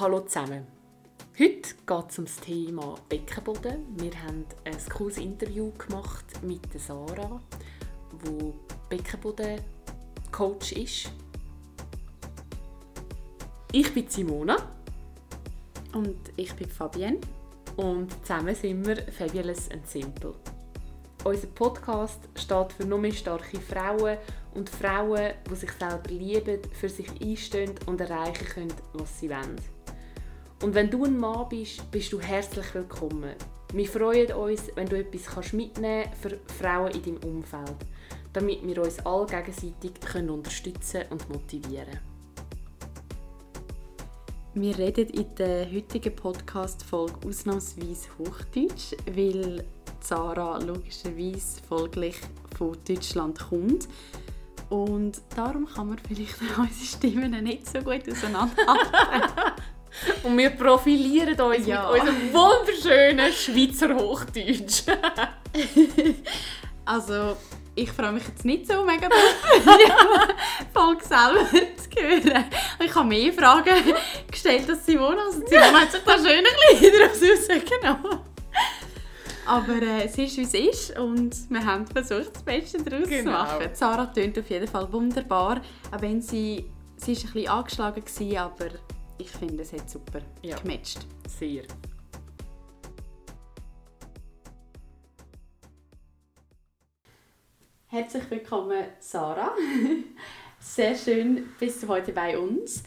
Hallo zusammen. Heute geht es um das Thema Beckenboden. Wir haben ein cooles Interview gemacht mit Sarah, die Beckenboden-Coach ist. Ich bin Simona. Und ich bin Fabienne. Und zusammen sind wir Fabulous and Simple. Unser Podcast steht für nur mehr starke Frauen und Frauen, die sich selber lieben, für sich einstehen und erreichen können, was sie wollen. Und wenn du ein Mann bist, bist du herzlich willkommen. Wir freuen uns, wenn du etwas mitnehmen kannst für Frauen in deinem Umfeld, damit wir uns alle gegenseitig können unterstützen und motivieren können. Wir reden in der heutigen Podcast-Folge ausnahmsweise Hochdeutsch, weil Sarah logischerweise folglich von Deutschland kommt. Und darum kann man vielleicht unsere Stimmen nicht so gut auseinanderhalten. Und wir profilieren uns ja. mit unserem wunderschönen Schweizer Hochdeutsch. also, ich freue mich jetzt nicht so mega darauf, Folge selber zu hören. Ich habe mehr Fragen gestellt als Simone. Also Simone hat sich da schön ein bisschen daraus rausgenommen. Aber äh, es ist, wie es ist und wir haben versucht, das Beste daraus genau. zu machen. Sarah tönt auf jeden Fall wunderbar, auch wenn sie, sie ist ein bisschen angeschlagen war, aber ich finde, es hat super ja. gematcht. Sehr. Herzlich willkommen, Sarah. Sehr schön, bist du heute bei uns.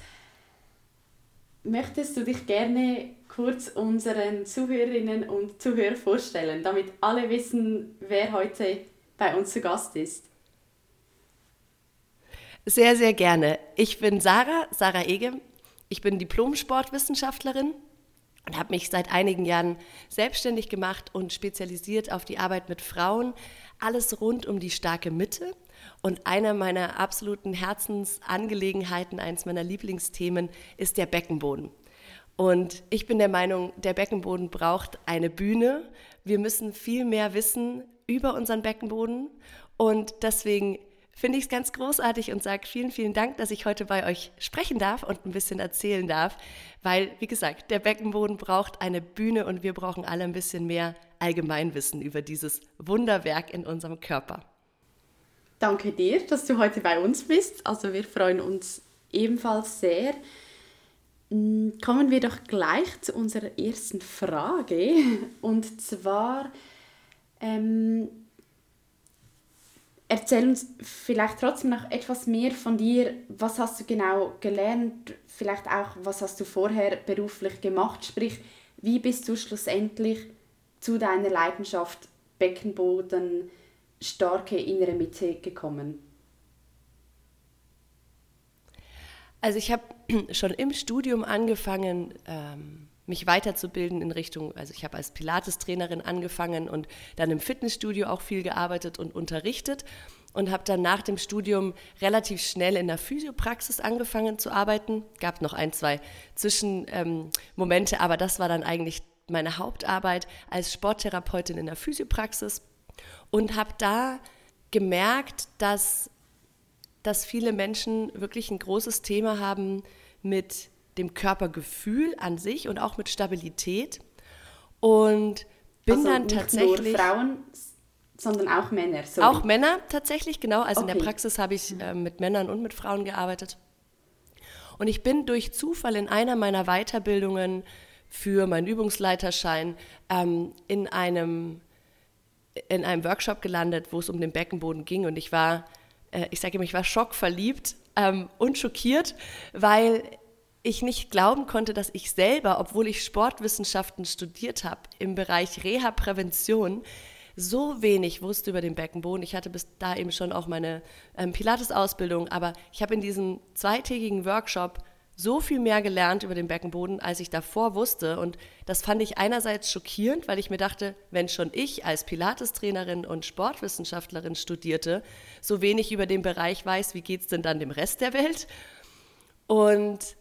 Möchtest du dich gerne kurz unseren Zuhörerinnen und Zuhörern vorstellen, damit alle wissen, wer heute bei uns zu Gast ist? Sehr, sehr gerne. Ich bin Sarah, Sarah Ege. Ich bin Diplom-Sportwissenschaftlerin und habe mich seit einigen Jahren selbstständig gemacht und spezialisiert auf die Arbeit mit Frauen. Alles rund um die starke Mitte. Und eine meiner absoluten Herzensangelegenheiten, eines meiner Lieblingsthemen, ist der Beckenboden. Und ich bin der Meinung, der Beckenboden braucht eine Bühne. Wir müssen viel mehr wissen über unseren Beckenboden. Und deswegen finde ich es ganz großartig und sage vielen, vielen Dank, dass ich heute bei euch sprechen darf und ein bisschen erzählen darf, weil, wie gesagt, der Beckenboden braucht eine Bühne und wir brauchen alle ein bisschen mehr Allgemeinwissen über dieses Wunderwerk in unserem Körper. Danke dir, dass du heute bei uns bist. Also wir freuen uns ebenfalls sehr. Hm, kommen wir doch gleich zu unserer ersten Frage. Und zwar, ähm, erzähl uns vielleicht trotzdem noch etwas mehr von dir. Was hast du genau gelernt? Vielleicht auch, was hast du vorher beruflich gemacht? Sprich, wie bist du schlussendlich zu deiner Leidenschaft Beckenboden, starke innere Mitte gekommen? Also ich habe schon im Studium angefangen, ähm, mich weiterzubilden in Richtung, also ich habe als Pilates-Trainerin angefangen und dann im Fitnessstudio auch viel gearbeitet und unterrichtet und habe dann nach dem Studium relativ schnell in der Physiopraxis angefangen zu arbeiten. Gab noch ein, zwei Zwischenmomente, ähm, aber das war dann eigentlich meine Hauptarbeit als Sporttherapeutin in der Physiopraxis und habe da gemerkt, dass, dass viele Menschen wirklich ein großes Thema haben mit dem Körpergefühl an sich und auch mit Stabilität. Und bin also dann tatsächlich. Nur Frauen, sondern auch Männer. Sorry. Auch Männer tatsächlich, genau. Also okay. in der Praxis habe ich äh, mit Männern und mit Frauen gearbeitet. Und ich bin durch Zufall in einer meiner Weiterbildungen für meinen Übungsleiterschein ähm, in einem in einem Workshop gelandet, wo es um den Beckenboden ging und ich war, äh, ich sage immer, ich war schockverliebt ähm, und schockiert, weil ich nicht glauben konnte, dass ich selber, obwohl ich Sportwissenschaften studiert habe im Bereich Reha-Prävention, so wenig wusste über den Beckenboden. Ich hatte bis da eben schon auch meine ähm, Pilates-Ausbildung, aber ich habe in diesem zweitägigen Workshop so viel mehr gelernt über den Beckenboden, als ich davor wusste. Und das fand ich einerseits schockierend, weil ich mir dachte, wenn schon ich als Pilates-Trainerin und Sportwissenschaftlerin studierte, so wenig über den Bereich weiß, wie geht es denn dann dem Rest der Welt? Und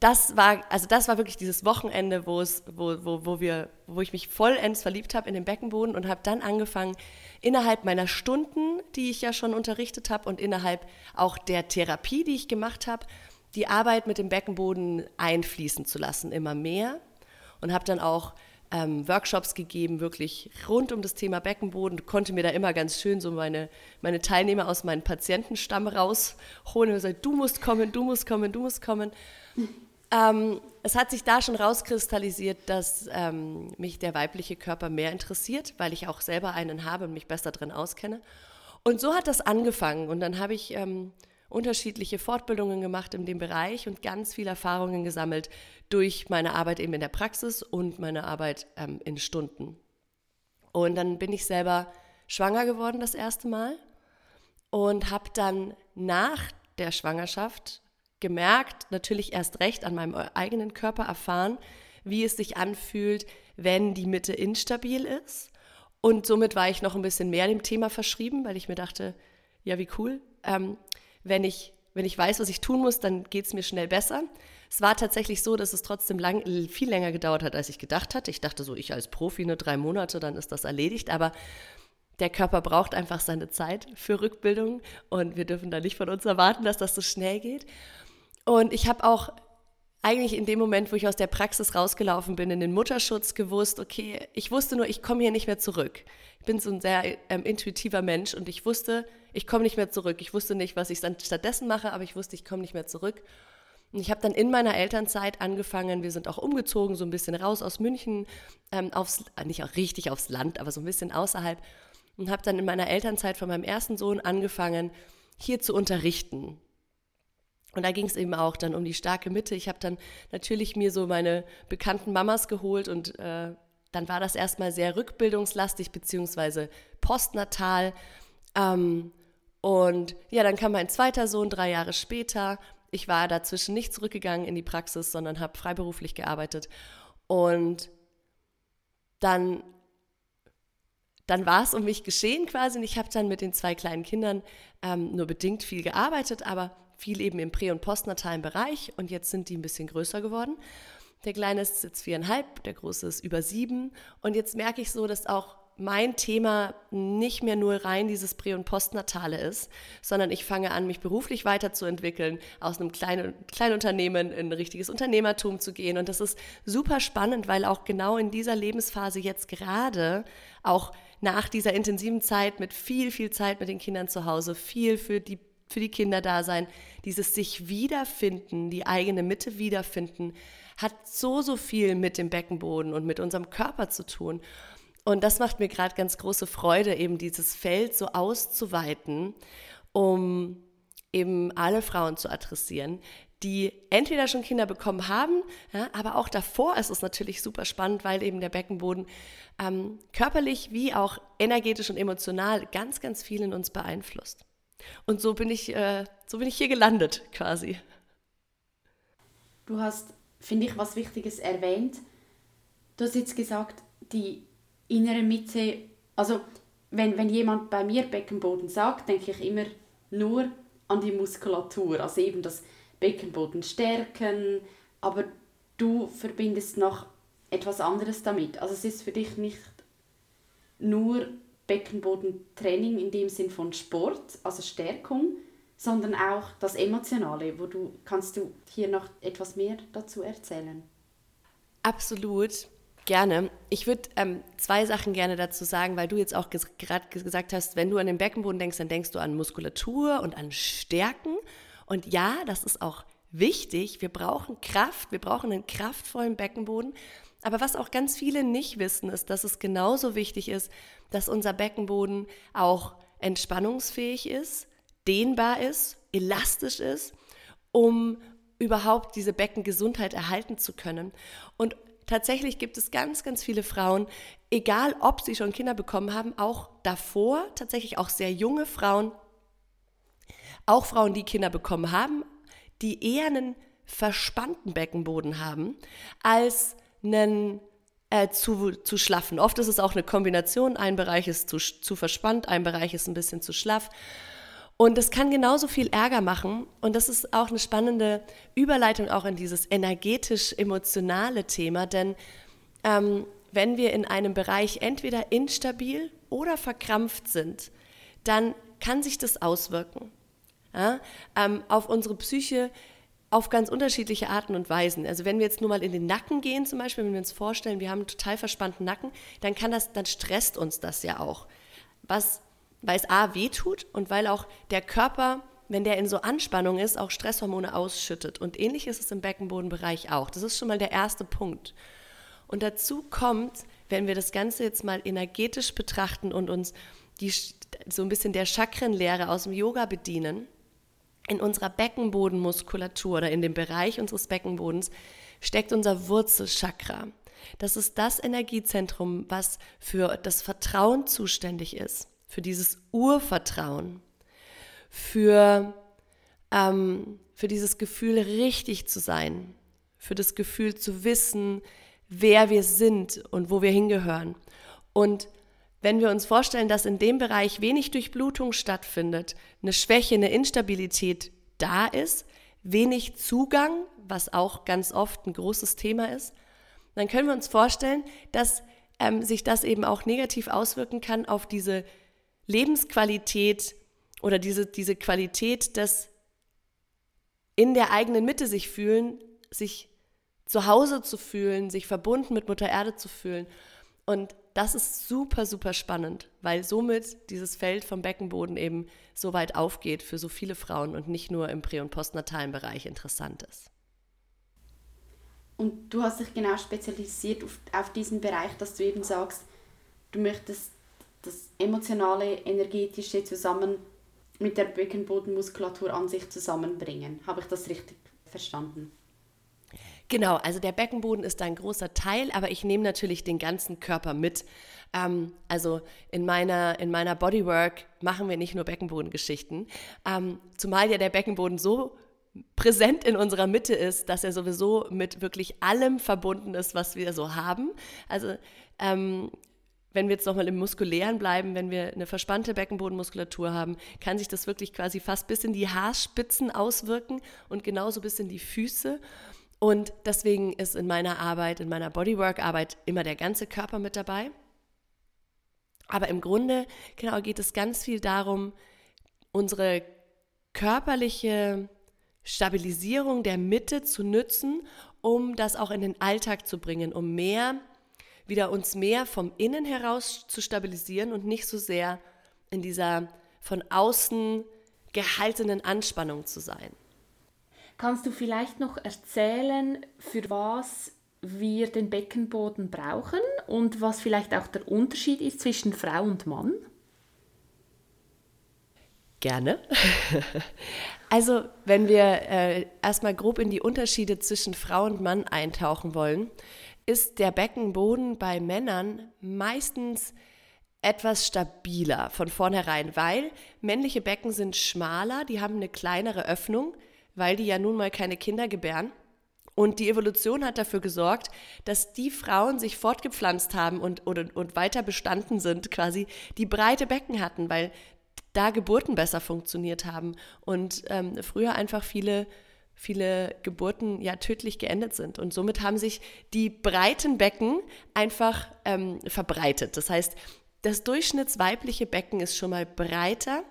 das war, also das war wirklich dieses Wochenende, wo, es, wo, wo, wo, wir, wo ich mich vollends verliebt habe in den Beckenboden und habe dann angefangen, innerhalb meiner Stunden, die ich ja schon unterrichtet habe und innerhalb auch der Therapie, die ich gemacht habe, die Arbeit mit dem Beckenboden einfließen zu lassen, immer mehr. Und habe dann auch ähm, Workshops gegeben, wirklich rund um das Thema Beckenboden. Konnte mir da immer ganz schön so meine, meine Teilnehmer aus meinem Patientenstamm rausholen und gesagt, du musst kommen, du musst kommen, du musst kommen. Ähm, es hat sich da schon rauskristallisiert, dass ähm, mich der weibliche Körper mehr interessiert, weil ich auch selber einen habe und mich besser drin auskenne. Und so hat das angefangen. Und dann habe ich ähm, unterschiedliche Fortbildungen gemacht in dem Bereich und ganz viele Erfahrungen gesammelt durch meine Arbeit eben in der Praxis und meine Arbeit ähm, in Stunden. Und dann bin ich selber schwanger geworden das erste Mal und habe dann nach der Schwangerschaft gemerkt, natürlich erst recht an meinem eigenen Körper erfahren, wie es sich anfühlt, wenn die Mitte instabil ist. Und somit war ich noch ein bisschen mehr dem Thema verschrieben, weil ich mir dachte, ja, wie cool. Ähm, wenn, ich, wenn ich weiß, was ich tun muss, dann geht es mir schnell besser. Es war tatsächlich so, dass es trotzdem lang, viel länger gedauert hat, als ich gedacht hatte. Ich dachte so, ich als Profi, ne, drei Monate, dann ist das erledigt. Aber der Körper braucht einfach seine Zeit für Rückbildung und wir dürfen da nicht von uns erwarten, dass das so schnell geht. Und ich habe auch eigentlich in dem Moment, wo ich aus der Praxis rausgelaufen bin, in den Mutterschutz gewusst, okay, ich wusste nur, ich komme hier nicht mehr zurück. Ich bin so ein sehr ähm, intuitiver Mensch und ich wusste, ich komme nicht mehr zurück. Ich wusste nicht, was ich dann stattdessen mache, aber ich wusste, ich komme nicht mehr zurück. Und ich habe dann in meiner Elternzeit angefangen, wir sind auch umgezogen, so ein bisschen raus aus München, ähm, aufs, nicht auch richtig aufs Land, aber so ein bisschen außerhalb. Und habe dann in meiner Elternzeit von meinem ersten Sohn angefangen, hier zu unterrichten. Und da ging es eben auch dann um die starke Mitte. Ich habe dann natürlich mir so meine bekannten Mamas geholt und äh, dann war das erstmal sehr rückbildungslastig beziehungsweise postnatal. Ähm, und ja, dann kam mein zweiter Sohn drei Jahre später. Ich war dazwischen nicht zurückgegangen in die Praxis, sondern habe freiberuflich gearbeitet. Und dann, dann war es um mich geschehen quasi. Und ich habe dann mit den zwei kleinen Kindern ähm, nur bedingt viel gearbeitet, aber viel eben im prä- und postnatalen Bereich und jetzt sind die ein bisschen größer geworden. Der Kleine ist jetzt viereinhalb, der Große ist über sieben und jetzt merke ich so, dass auch mein Thema nicht mehr nur rein dieses Prä- und Postnatale ist, sondern ich fange an, mich beruflich weiterzuentwickeln, aus einem kleinen, kleinen Unternehmen in ein richtiges Unternehmertum zu gehen. Und das ist super spannend, weil auch genau in dieser Lebensphase jetzt gerade, auch nach dieser intensiven Zeit mit viel, viel Zeit mit den Kindern zu Hause, viel für die für die Kinder da sein, dieses sich wiederfinden, die eigene Mitte wiederfinden, hat so, so viel mit dem Beckenboden und mit unserem Körper zu tun. Und das macht mir gerade ganz große Freude, eben dieses Feld so auszuweiten, um eben alle Frauen zu adressieren, die entweder schon Kinder bekommen haben, ja, aber auch davor ist es natürlich super spannend, weil eben der Beckenboden ähm, körperlich wie auch energetisch und emotional ganz, ganz viel in uns beeinflusst. Und so bin ich, äh, so bin ich hier gelandet quasi. Du hast, finde ich, was Wichtiges erwähnt. Du hast jetzt gesagt, die innere Mitte, also wenn, wenn jemand bei mir Beckenboden sagt, denke ich immer nur an die Muskulatur, also eben das Beckenboden stärken, aber du verbindest noch etwas anderes damit. Also es ist für dich nicht nur Beckenbodentraining in dem Sinn von Sport, also Stärkung, sondern auch das Emotionale, wo du kannst du hier noch etwas mehr dazu erzählen? Absolut. Gerne. Ich würde ähm, zwei Sachen gerne dazu sagen, weil du jetzt auch ges gerade gesagt hast, wenn du an den Beckenboden denkst, dann denkst du an Muskulatur und an Stärken. Und ja, das ist auch wichtig. Wir brauchen Kraft, wir brauchen einen kraftvollen Beckenboden. Aber was auch ganz viele nicht wissen, ist, dass es genauso wichtig ist, dass unser Beckenboden auch entspannungsfähig ist, dehnbar ist, elastisch ist, um überhaupt diese Beckengesundheit erhalten zu können. Und tatsächlich gibt es ganz, ganz viele Frauen, egal ob sie schon Kinder bekommen haben, auch davor, tatsächlich auch sehr junge Frauen, auch Frauen, die Kinder bekommen haben, die eher einen verspannten Beckenboden haben als einen äh, zu, zu schlaffen. Oft ist es auch eine Kombination. Ein Bereich ist zu, zu verspannt, ein Bereich ist ein bisschen zu schlaff. Und das kann genauso viel Ärger machen. Und das ist auch eine spannende Überleitung auch in dieses energetisch-emotionale Thema. Denn ähm, wenn wir in einem Bereich entweder instabil oder verkrampft sind, dann kann sich das auswirken ja? ähm, auf unsere Psyche auf ganz unterschiedliche Arten und Weisen. Also wenn wir jetzt nur mal in den Nacken gehen, zum Beispiel, wenn wir uns vorstellen, wir haben einen total verspannten Nacken, dann kann das, dann stresst uns das ja auch. Was, weil es A weh tut und weil auch der Körper, wenn der in so Anspannung ist, auch Stresshormone ausschüttet. Und ähnlich ist es im Beckenbodenbereich auch. Das ist schon mal der erste Punkt. Und dazu kommt, wenn wir das Ganze jetzt mal energetisch betrachten und uns die, so ein bisschen der Chakrenlehre aus dem Yoga bedienen, in unserer Beckenbodenmuskulatur oder in dem Bereich unseres Beckenbodens steckt unser Wurzelchakra. Das ist das Energiezentrum, was für das Vertrauen zuständig ist, für dieses Urvertrauen, für, ähm, für dieses Gefühl, richtig zu sein, für das Gefühl zu wissen, wer wir sind und wo wir hingehören. Und wenn wir uns vorstellen, dass in dem Bereich wenig Durchblutung stattfindet, eine Schwäche, eine Instabilität da ist, wenig Zugang, was auch ganz oft ein großes Thema ist, dann können wir uns vorstellen, dass ähm, sich das eben auch negativ auswirken kann auf diese Lebensqualität oder diese, diese Qualität des in der eigenen Mitte sich fühlen, sich zu Hause zu fühlen, sich verbunden mit Mutter Erde zu fühlen. Und das ist super, super spannend, weil somit dieses Feld vom Beckenboden eben so weit aufgeht für so viele Frauen und nicht nur im prä- und postnatalen Bereich interessant ist. Und du hast dich genau spezialisiert auf, auf diesen Bereich, dass du eben sagst, du möchtest das emotionale, energetische zusammen mit der Beckenbodenmuskulatur an sich zusammenbringen. Habe ich das richtig verstanden? Genau, also der Beckenboden ist ein großer Teil, aber ich nehme natürlich den ganzen Körper mit. Ähm, also in meiner, in meiner Bodywork machen wir nicht nur Beckenbodengeschichten, ähm, zumal ja der Beckenboden so präsent in unserer Mitte ist, dass er sowieso mit wirklich allem verbunden ist, was wir so haben. Also ähm, wenn wir jetzt nochmal im Muskulären bleiben, wenn wir eine verspannte Beckenbodenmuskulatur haben, kann sich das wirklich quasi fast bis in die Haarspitzen auswirken und genauso bis in die Füße. Und deswegen ist in meiner Arbeit, in meiner Bodywork-Arbeit immer der ganze Körper mit dabei. Aber im Grunde genau geht es ganz viel darum, unsere körperliche Stabilisierung der Mitte zu nützen, um das auch in den Alltag zu bringen, um mehr, wieder uns mehr vom Innen heraus zu stabilisieren und nicht so sehr in dieser von außen gehaltenen Anspannung zu sein. Kannst du vielleicht noch erzählen, für was wir den Beckenboden brauchen und was vielleicht auch der Unterschied ist zwischen Frau und Mann? Gerne. also, wenn wir äh, erstmal grob in die Unterschiede zwischen Frau und Mann eintauchen wollen, ist der Beckenboden bei Männern meistens etwas stabiler von vornherein, weil männliche Becken sind schmaler, die haben eine kleinere Öffnung, weil die ja nun mal keine Kinder gebären. Und die Evolution hat dafür gesorgt, dass die Frauen sich fortgepflanzt haben und, und, und weiter bestanden sind, quasi, die breite Becken hatten, weil da Geburten besser funktioniert haben und ähm, früher einfach viele, viele Geburten ja tödlich geendet sind. Und somit haben sich die breiten Becken einfach ähm, verbreitet. Das heißt, das durchschnittsweibliche Becken ist schon mal breiter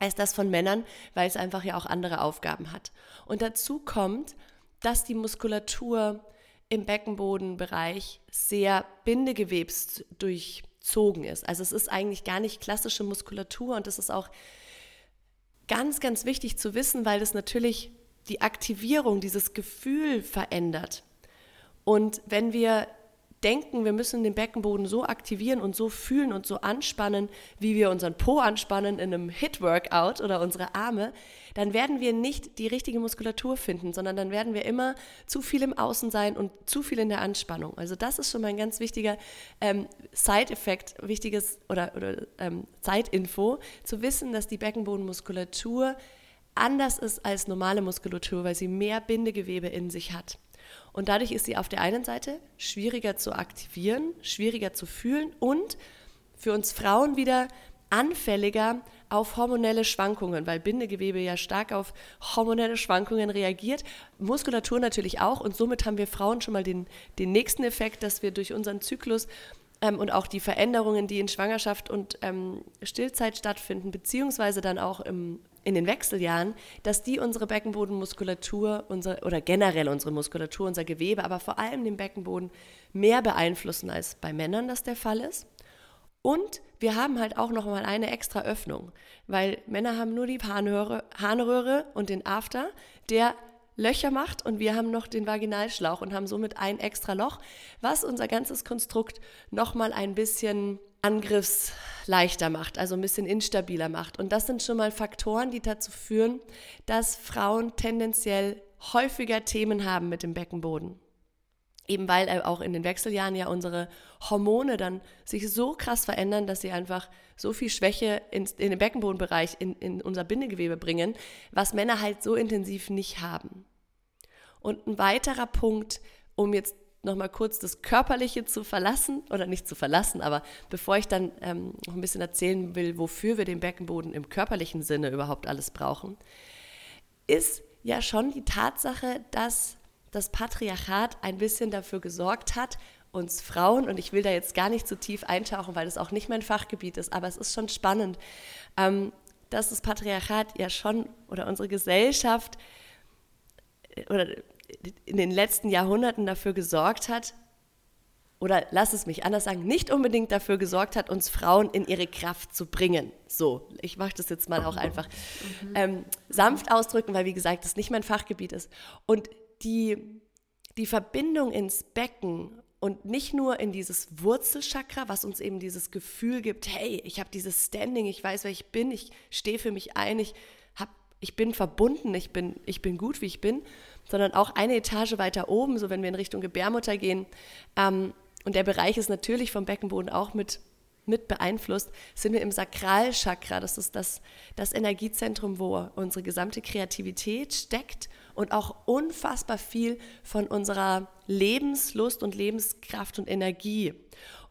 als das von Männern, weil es einfach ja auch andere Aufgaben hat. Und dazu kommt, dass die Muskulatur im Beckenbodenbereich sehr bindegewebs durchzogen ist. Also es ist eigentlich gar nicht klassische Muskulatur und das ist auch ganz, ganz wichtig zu wissen, weil das natürlich die Aktivierung, dieses Gefühl verändert. Und wenn wir denken, wir müssen den Beckenboden so aktivieren und so fühlen und so anspannen, wie wir unseren Po anspannen in einem Hit-Workout oder unsere Arme, dann werden wir nicht die richtige Muskulatur finden, sondern dann werden wir immer zu viel im Außen sein und zu viel in der Anspannung. Also das ist schon mal ein ganz wichtiger ähm, Side-Effekt, wichtiges oder, oder ähm, Zeitinfo, zu wissen, dass die Beckenbodenmuskulatur anders ist als normale Muskulatur, weil sie mehr Bindegewebe in sich hat. Und dadurch ist sie auf der einen Seite schwieriger zu aktivieren, schwieriger zu fühlen und für uns Frauen wieder anfälliger auf hormonelle Schwankungen, weil Bindegewebe ja stark auf hormonelle Schwankungen reagiert, Muskulatur natürlich auch. Und somit haben wir Frauen schon mal den, den nächsten Effekt, dass wir durch unseren Zyklus ähm, und auch die Veränderungen, die in Schwangerschaft und ähm, Stillzeit stattfinden, beziehungsweise dann auch im in den Wechseljahren, dass die unsere Beckenbodenmuskulatur unsere, oder generell unsere Muskulatur, unser Gewebe, aber vor allem den Beckenboden mehr beeinflussen als bei Männern das der Fall ist. Und wir haben halt auch noch mal eine extra Öffnung, weil Männer haben nur die Harnröhre, Harnröhre und den After, der Löcher macht und wir haben noch den Vaginalschlauch und haben somit ein extra Loch, was unser ganzes Konstrukt noch mal ein bisschen angriffsleichter macht, also ein bisschen instabiler macht. Und das sind schon mal Faktoren, die dazu führen, dass Frauen tendenziell häufiger Themen haben mit dem Beckenboden. Eben weil auch in den Wechseljahren ja unsere Hormone dann sich so krass verändern, dass sie einfach so viel Schwäche in, in den Beckenbodenbereich, in, in unser Bindegewebe bringen, was Männer halt so intensiv nicht haben. Und ein weiterer Punkt, um jetzt nochmal kurz das Körperliche zu verlassen, oder nicht zu verlassen, aber bevor ich dann ähm, noch ein bisschen erzählen will, wofür wir den Beckenboden im körperlichen Sinne überhaupt alles brauchen, ist ja schon die Tatsache, dass das Patriarchat ein bisschen dafür gesorgt hat, uns Frauen, und ich will da jetzt gar nicht zu tief eintauchen, weil das auch nicht mein Fachgebiet ist, aber es ist schon spannend, ähm, dass das Patriarchat ja schon oder unsere Gesellschaft äh, oder in den letzten Jahrhunderten dafür gesorgt hat, oder lass es mich anders sagen, nicht unbedingt dafür gesorgt hat, uns Frauen in ihre Kraft zu bringen. So, ich mache das jetzt mal auch einfach mhm. ähm, sanft ausdrücken, weil wie gesagt, das nicht mein Fachgebiet ist. Und die, die Verbindung ins Becken und nicht nur in dieses Wurzelchakra, was uns eben dieses Gefühl gibt, hey, ich habe dieses Standing, ich weiß, wer ich bin, ich stehe für mich ein, ich, hab, ich bin verbunden, ich bin, ich bin gut, wie ich bin, sondern auch eine Etage weiter oben, so wenn wir in Richtung Gebärmutter gehen. Ähm, und der Bereich ist natürlich vom Beckenboden auch mit mit beeinflusst, sind wir im Sakralchakra. Das ist das, das Energiezentrum, wo unsere gesamte Kreativität steckt und auch unfassbar viel von unserer Lebenslust und Lebenskraft und Energie.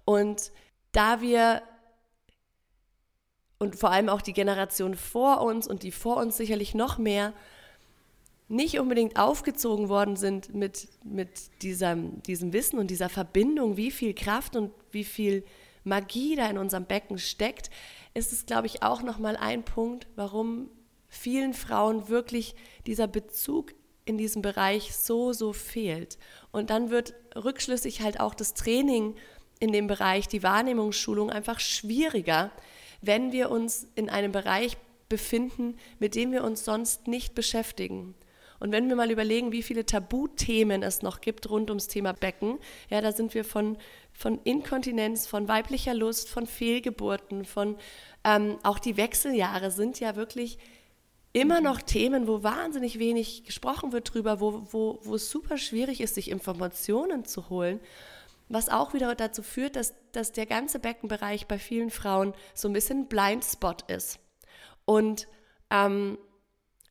Und da wir und vor allem auch die Generation vor uns und die vor uns sicherlich noch mehr nicht unbedingt aufgezogen worden sind mit, mit diesem, diesem Wissen und dieser Verbindung, wie viel Kraft und wie viel Magie da in unserem Becken steckt, ist es, glaube ich, auch nochmal ein Punkt, warum vielen Frauen wirklich dieser Bezug in diesem Bereich so, so fehlt. Und dann wird rückschlüssig halt auch das Training in dem Bereich, die Wahrnehmungsschulung einfach schwieriger, wenn wir uns in einem Bereich befinden, mit dem wir uns sonst nicht beschäftigen. Und wenn wir mal überlegen, wie viele Tabuthemen es noch gibt rund ums Thema Becken, ja, da sind wir von, von Inkontinenz, von weiblicher Lust, von Fehlgeburten, von ähm, auch die Wechseljahre sind ja wirklich immer noch Themen, wo wahnsinnig wenig gesprochen wird drüber, wo, wo, wo es super schwierig ist, sich Informationen zu holen. Was auch wieder dazu führt, dass, dass der ganze Beckenbereich bei vielen Frauen so ein bisschen Blindspot ist. Und ähm,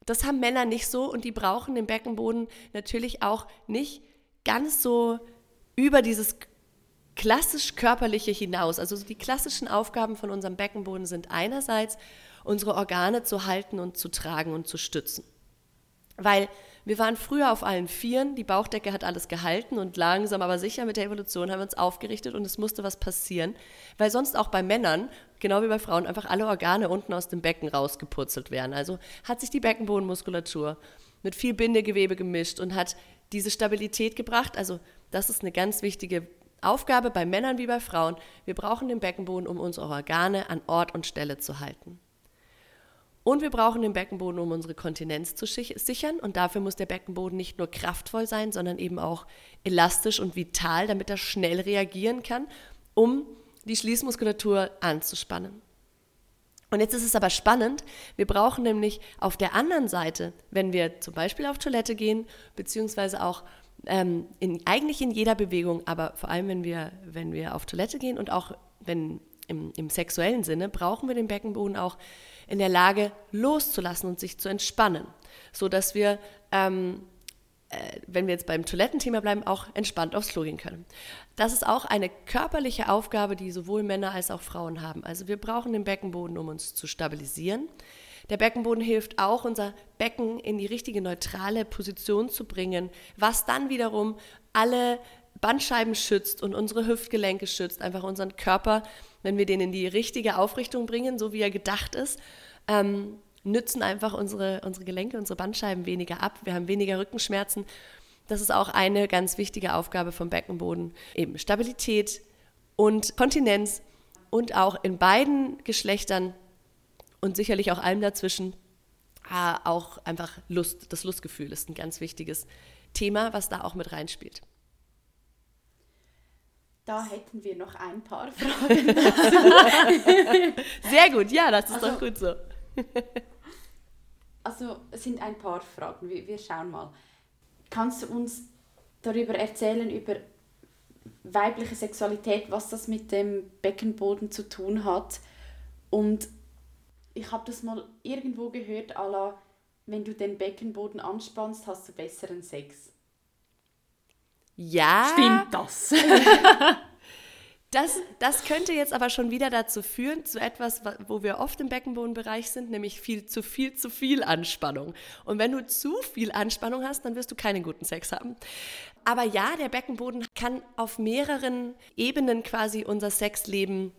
das haben Männer nicht so und die brauchen den Beckenboden natürlich auch nicht ganz so über dieses klassisch körperliche hinaus. Also die klassischen Aufgaben von unserem Beckenboden sind einerseits, unsere Organe zu halten und zu tragen und zu stützen. Weil wir waren früher auf allen Vieren, die Bauchdecke hat alles gehalten und langsam aber sicher mit der Evolution haben wir uns aufgerichtet und es musste was passieren, weil sonst auch bei Männern, genau wie bei Frauen, einfach alle Organe unten aus dem Becken rausgepurzelt werden. Also hat sich die Beckenbodenmuskulatur mit viel Bindegewebe gemischt und hat diese Stabilität gebracht. Also das ist eine ganz wichtige Aufgabe bei Männern wie bei Frauen. Wir brauchen den Beckenboden, um unsere Organe an Ort und Stelle zu halten. Und wir brauchen den Beckenboden, um unsere Kontinenz zu sichern. Und dafür muss der Beckenboden nicht nur kraftvoll sein, sondern eben auch elastisch und vital, damit er schnell reagieren kann, um die Schließmuskulatur anzuspannen. Und jetzt ist es aber spannend, wir brauchen nämlich auf der anderen Seite, wenn wir zum Beispiel auf Toilette gehen, beziehungsweise auch ähm, in, eigentlich in jeder Bewegung, aber vor allem wenn wir, wenn wir auf Toilette gehen und auch wenn im, im sexuellen Sinne, brauchen wir den Beckenboden auch in der Lage loszulassen und sich zu entspannen, so dass wir, ähm, äh, wenn wir jetzt beim Toilettenthema bleiben, auch entspannt aufs Klo gehen können. Das ist auch eine körperliche Aufgabe, die sowohl Männer als auch Frauen haben. Also wir brauchen den Beckenboden, um uns zu stabilisieren. Der Beckenboden hilft auch, unser Becken in die richtige neutrale Position zu bringen, was dann wiederum alle Bandscheiben schützt und unsere Hüftgelenke schützt, einfach unseren Körper wenn wir den in die richtige Aufrichtung bringen, so wie er gedacht ist, ähm, nützen einfach unsere, unsere Gelenke, unsere Bandscheiben weniger ab. Wir haben weniger Rückenschmerzen. Das ist auch eine ganz wichtige Aufgabe vom Beckenboden. Eben Stabilität und Kontinenz und auch in beiden Geschlechtern und sicherlich auch allem dazwischen äh, auch einfach Lust. Das Lustgefühl ist ein ganz wichtiges Thema, was da auch mit reinspielt. Da hätten wir noch ein paar Fragen. Sehr gut, ja, das ist also, doch gut so. also es sind ein paar Fragen, wir, wir schauen mal. Kannst du uns darüber erzählen, über weibliche Sexualität, was das mit dem Beckenboden zu tun hat? Und ich habe das mal irgendwo gehört, la, wenn du den Beckenboden anspannst, hast du besseren Sex. Ja. Stimmt das? Das, das könnte jetzt aber schon wieder dazu führen, zu etwas, wo wir oft im Beckenbodenbereich sind, nämlich viel zu viel zu viel Anspannung. Und wenn du zu viel Anspannung hast, dann wirst du keinen guten Sex haben. Aber ja, der Beckenboden kann auf mehreren Ebenen quasi unser Sexleben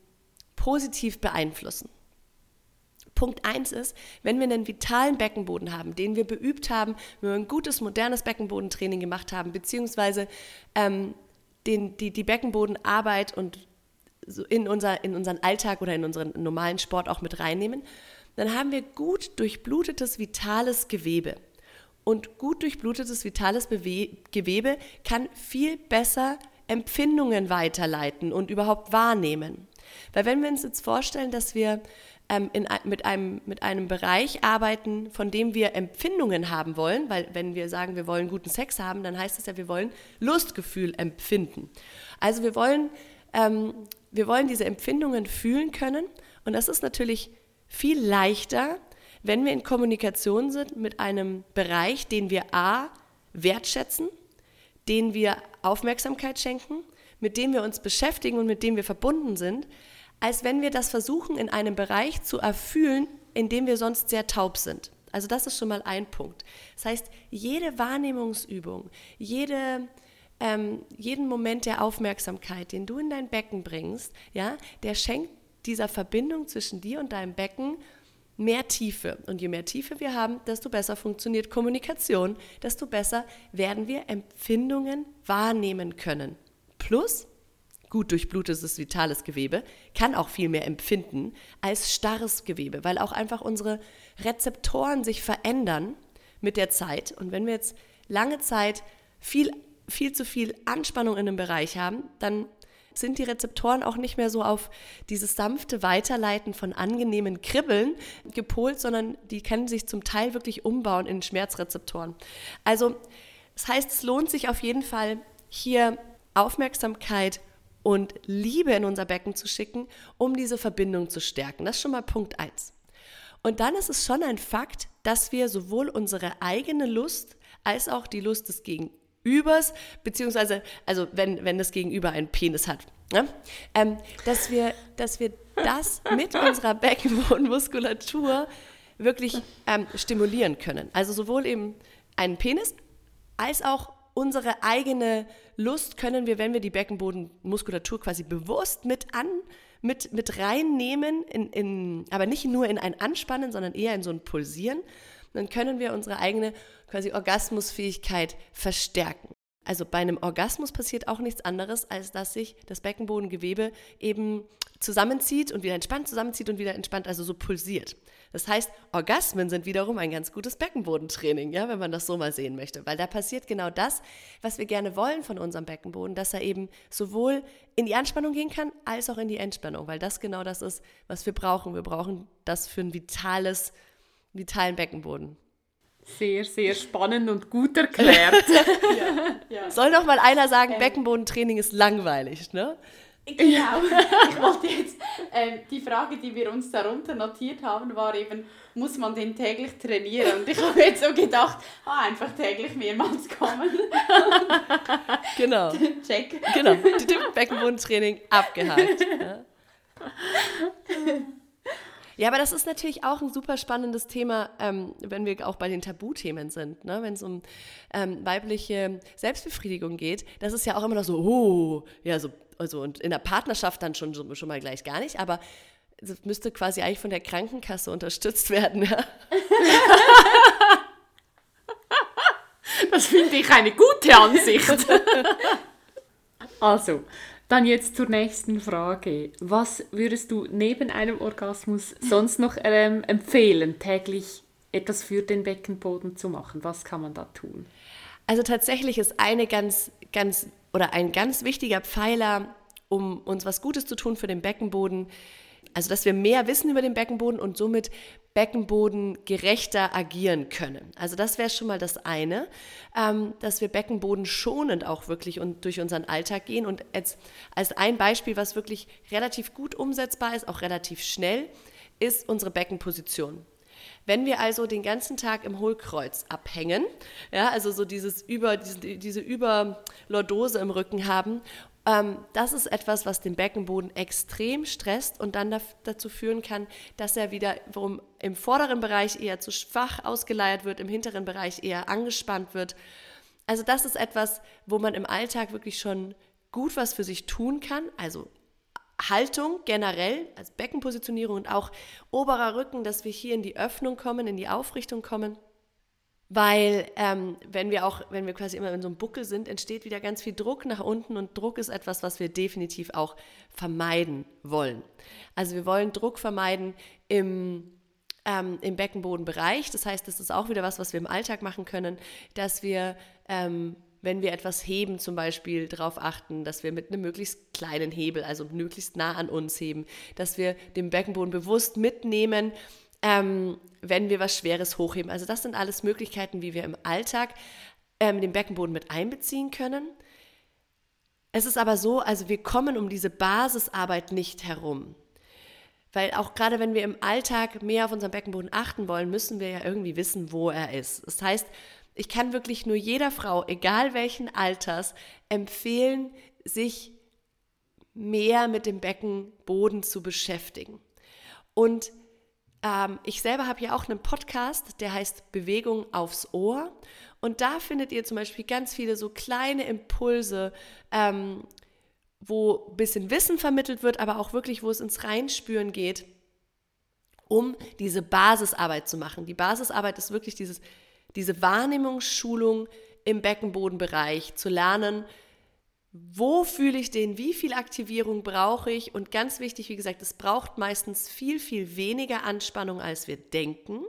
positiv beeinflussen. Punkt 1 ist, wenn wir einen vitalen Beckenboden haben, den wir beübt haben, wenn wir ein gutes, modernes Beckenbodentraining gemacht haben, beziehungsweise ähm, den, die, die Beckenbodenarbeit und so in, unser, in unseren Alltag oder in unseren normalen Sport auch mit reinnehmen, dann haben wir gut durchblutetes, vitales Gewebe. Und gut durchblutetes, vitales Bewe Gewebe kann viel besser Empfindungen weiterleiten und überhaupt wahrnehmen. Weil wenn wir uns jetzt vorstellen, dass wir ähm, in, mit, einem, mit einem Bereich arbeiten, von dem wir Empfindungen haben wollen, weil wenn wir sagen, wir wollen guten Sex haben, dann heißt das ja, wir wollen Lustgefühl empfinden. Also wir wollen, ähm, wir wollen diese Empfindungen fühlen können und das ist natürlich viel leichter, wenn wir in Kommunikation sind mit einem Bereich, den wir a wertschätzen, den wir Aufmerksamkeit schenken, mit dem wir uns beschäftigen und mit dem wir verbunden sind, als wenn wir das versuchen, in einem Bereich zu erfüllen, in dem wir sonst sehr taub sind. Also das ist schon mal ein Punkt. Das heißt, jede Wahrnehmungsübung, jede, ähm, jeden Moment der Aufmerksamkeit, den du in dein Becken bringst, ja, der schenkt dieser Verbindung zwischen dir und deinem Becken mehr Tiefe. Und je mehr Tiefe wir haben, desto besser funktioniert Kommunikation, desto besser werden wir Empfindungen wahrnehmen können. Plus, gut durchblutetes, vitales Gewebe kann auch viel mehr empfinden als starres Gewebe, weil auch einfach unsere Rezeptoren sich verändern mit der Zeit. Und wenn wir jetzt lange Zeit viel, viel zu viel Anspannung in einem Bereich haben, dann sind die Rezeptoren auch nicht mehr so auf dieses sanfte Weiterleiten von angenehmen Kribbeln gepolt, sondern die können sich zum Teil wirklich umbauen in Schmerzrezeptoren. Also das heißt, es lohnt sich auf jeden Fall hier Aufmerksamkeit und Liebe in unser Becken zu schicken, um diese Verbindung zu stärken. Das ist schon mal Punkt 1. Und dann ist es schon ein Fakt, dass wir sowohl unsere eigene Lust als auch die Lust des Gegenübers, beziehungsweise, also wenn, wenn das Gegenüber einen Penis hat, ne? ähm, dass, wir, dass wir das mit unserer Beckenbodenmuskulatur wirklich ähm, stimulieren können. Also sowohl eben einen Penis als auch unsere eigene Lust können wir, wenn wir die Beckenbodenmuskulatur quasi bewusst mit an, mit, mit reinnehmen, in, in, aber nicht nur in ein Anspannen, sondern eher in so ein Pulsieren, dann können wir unsere eigene quasi Orgasmusfähigkeit verstärken. Also bei einem Orgasmus passiert auch nichts anderes, als dass sich das Beckenbodengewebe eben zusammenzieht und wieder entspannt, zusammenzieht und wieder entspannt, also so pulsiert. Das heißt, Orgasmen sind wiederum ein ganz gutes Beckenbodentraining, ja, wenn man das so mal sehen möchte, weil da passiert genau das, was wir gerne wollen von unserem Beckenboden, dass er eben sowohl in die Anspannung gehen kann, als auch in die Entspannung, weil das genau das ist, was wir brauchen. Wir brauchen das für ein vitales, vitalen Beckenboden. Sehr, sehr spannend und gut erklärt. ja, ja. Soll noch mal einer sagen, ähm, Beckenbodentraining ist langweilig, ne? Genau. ich wollte jetzt, äh, die Frage, die wir uns darunter notiert haben, war eben, muss man den täglich trainieren? Und ich habe jetzt so gedacht, ah, einfach täglich mehrmals kommen. genau. Check. Genau. Beckenbodentraining abgehakt. Ja. Ja, aber das ist natürlich auch ein super spannendes Thema, ähm, wenn wir auch bei den Tabuthemen sind, ne? wenn es um ähm, weibliche Selbstbefriedigung geht. Das ist ja auch immer noch so, oh, ja, so, also und in der Partnerschaft dann schon, schon mal gleich gar nicht, aber das müsste quasi eigentlich von der Krankenkasse unterstützt werden. Ja? Das finde ich eine gute Ansicht. also, dann jetzt zur nächsten Frage. Was würdest du neben einem Orgasmus sonst noch ähm, empfehlen, täglich etwas für den Beckenboden zu machen? Was kann man da tun? Also tatsächlich ist eine ganz, ganz oder ein ganz wichtiger Pfeiler, um uns was Gutes zu tun für den Beckenboden, also dass wir mehr wissen über den Beckenboden und somit Beckenboden gerechter agieren können. Also das wäre schon mal das eine, ähm, dass wir Beckenboden schonend auch wirklich und durch unseren Alltag gehen. Und als, als ein Beispiel, was wirklich relativ gut umsetzbar ist, auch relativ schnell, ist unsere Beckenposition. Wenn wir also den ganzen Tag im Hohlkreuz abhängen, ja, also so dieses über, diese, diese Überlordose im Rücken haben ähm, das ist etwas, was den Beckenboden extrem stresst und dann dazu führen kann, dass er wieder im vorderen Bereich eher zu schwach ausgeleiert wird, im hinteren Bereich eher angespannt wird. Also das ist etwas, wo man im Alltag wirklich schon gut was für sich tun kann. Also Haltung generell, als Beckenpositionierung und auch oberer Rücken, dass wir hier in die Öffnung kommen, in die Aufrichtung kommen. Weil ähm, wenn wir auch, wenn wir quasi immer in so einem Buckel sind, entsteht wieder ganz viel Druck nach unten und Druck ist etwas, was wir definitiv auch vermeiden wollen. Also wir wollen Druck vermeiden im, ähm, im Beckenbodenbereich. Das heißt, das ist auch wieder was, was wir im Alltag machen können, dass wir ähm, wenn wir etwas heben, zum Beispiel darauf achten, dass wir mit einem möglichst kleinen Hebel, also möglichst nah an uns heben, dass wir den Beckenboden bewusst mitnehmen ähm, wenn wir was Schweres hochheben. Also das sind alles Möglichkeiten, wie wir im Alltag ähm, den Beckenboden mit einbeziehen können. Es ist aber so, also wir kommen um diese Basisarbeit nicht herum. Weil auch gerade wenn wir im Alltag mehr auf unseren Beckenboden achten wollen, müssen wir ja irgendwie wissen, wo er ist. Das heißt, ich kann wirklich nur jeder Frau, egal welchen Alters, empfehlen, sich mehr mit dem Beckenboden zu beschäftigen. Und ähm, ich selber habe ja auch einen Podcast, der heißt Bewegung aufs Ohr. Und da findet ihr zum Beispiel ganz viele so kleine Impulse, ähm, wo ein bisschen Wissen vermittelt wird, aber auch wirklich, wo es ins Reinspüren geht, um diese Basisarbeit zu machen. Die Basisarbeit ist wirklich dieses, diese Wahrnehmungsschulung im Beckenbodenbereich, zu lernen, wo fühle ich den, wie viel Aktivierung brauche ich und ganz wichtig, wie gesagt, es braucht meistens viel, viel weniger Anspannung, als wir denken.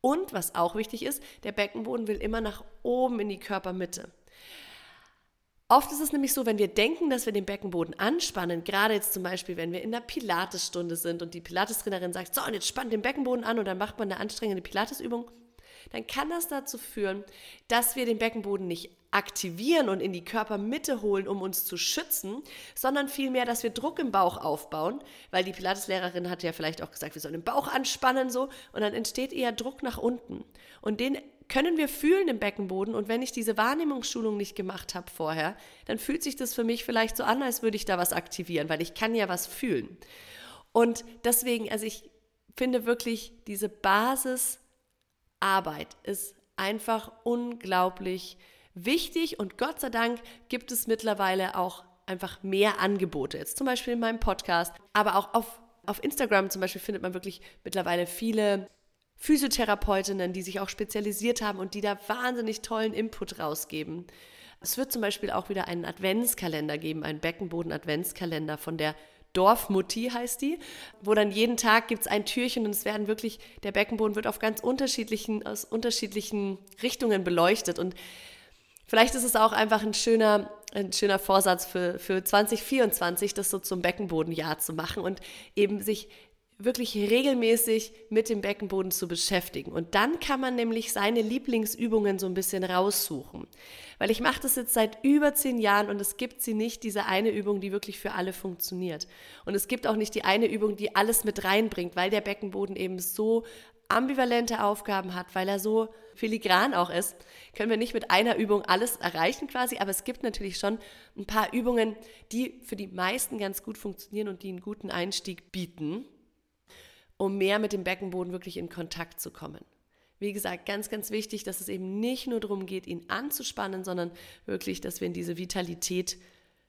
Und was auch wichtig ist, der Beckenboden will immer nach oben in die Körpermitte. Oft ist es nämlich so, wenn wir denken, dass wir den Beckenboden anspannen, gerade jetzt zum Beispiel, wenn wir in der Pilatesstunde sind und die Pilatestrainerin sagt, so, und jetzt spannt den Beckenboden an und dann macht man eine anstrengende Pilatesübung, dann kann das dazu führen, dass wir den Beckenboden nicht aktivieren und in die Körpermitte holen, um uns zu schützen, sondern vielmehr, dass wir Druck im Bauch aufbauen, weil die Pilateslehrerin hat ja vielleicht auch gesagt, wir sollen den Bauch anspannen so und dann entsteht eher Druck nach unten und den können wir fühlen im Beckenboden und wenn ich diese Wahrnehmungsschulung nicht gemacht habe vorher, dann fühlt sich das für mich vielleicht so an, als würde ich da was aktivieren, weil ich kann ja was fühlen. Und deswegen, also ich finde wirklich diese Basis Arbeit ist einfach unglaublich wichtig und Gott sei Dank gibt es mittlerweile auch einfach mehr Angebote. Jetzt zum Beispiel in meinem Podcast, aber auch auf, auf Instagram zum Beispiel findet man wirklich mittlerweile viele Physiotherapeutinnen, die sich auch spezialisiert haben und die da wahnsinnig tollen Input rausgeben. Es wird zum Beispiel auch wieder einen Adventskalender geben, einen Beckenboden-Adventskalender von der Dorfmutti heißt die, wo dann jeden Tag gibt es ein Türchen und es werden wirklich, der Beckenboden wird auf ganz unterschiedlichen, aus unterschiedlichen Richtungen beleuchtet und vielleicht ist es auch einfach ein schöner, ein schöner Vorsatz für, für 2024, das so zum Beckenbodenjahr zu machen und eben sich wirklich regelmäßig mit dem Beckenboden zu beschäftigen. Und dann kann man nämlich seine Lieblingsübungen so ein bisschen raussuchen. Weil ich mache das jetzt seit über zehn Jahren und es gibt sie nicht, diese eine Übung, die wirklich für alle funktioniert. Und es gibt auch nicht die eine Übung, die alles mit reinbringt, weil der Beckenboden eben so ambivalente Aufgaben hat, weil er so filigran auch ist, können wir nicht mit einer Übung alles erreichen quasi, aber es gibt natürlich schon ein paar Übungen, die für die meisten ganz gut funktionieren und die einen guten Einstieg bieten um mehr mit dem Beckenboden wirklich in Kontakt zu kommen. Wie gesagt, ganz, ganz wichtig, dass es eben nicht nur darum geht, ihn anzuspannen, sondern wirklich, dass wir in diese Vitalität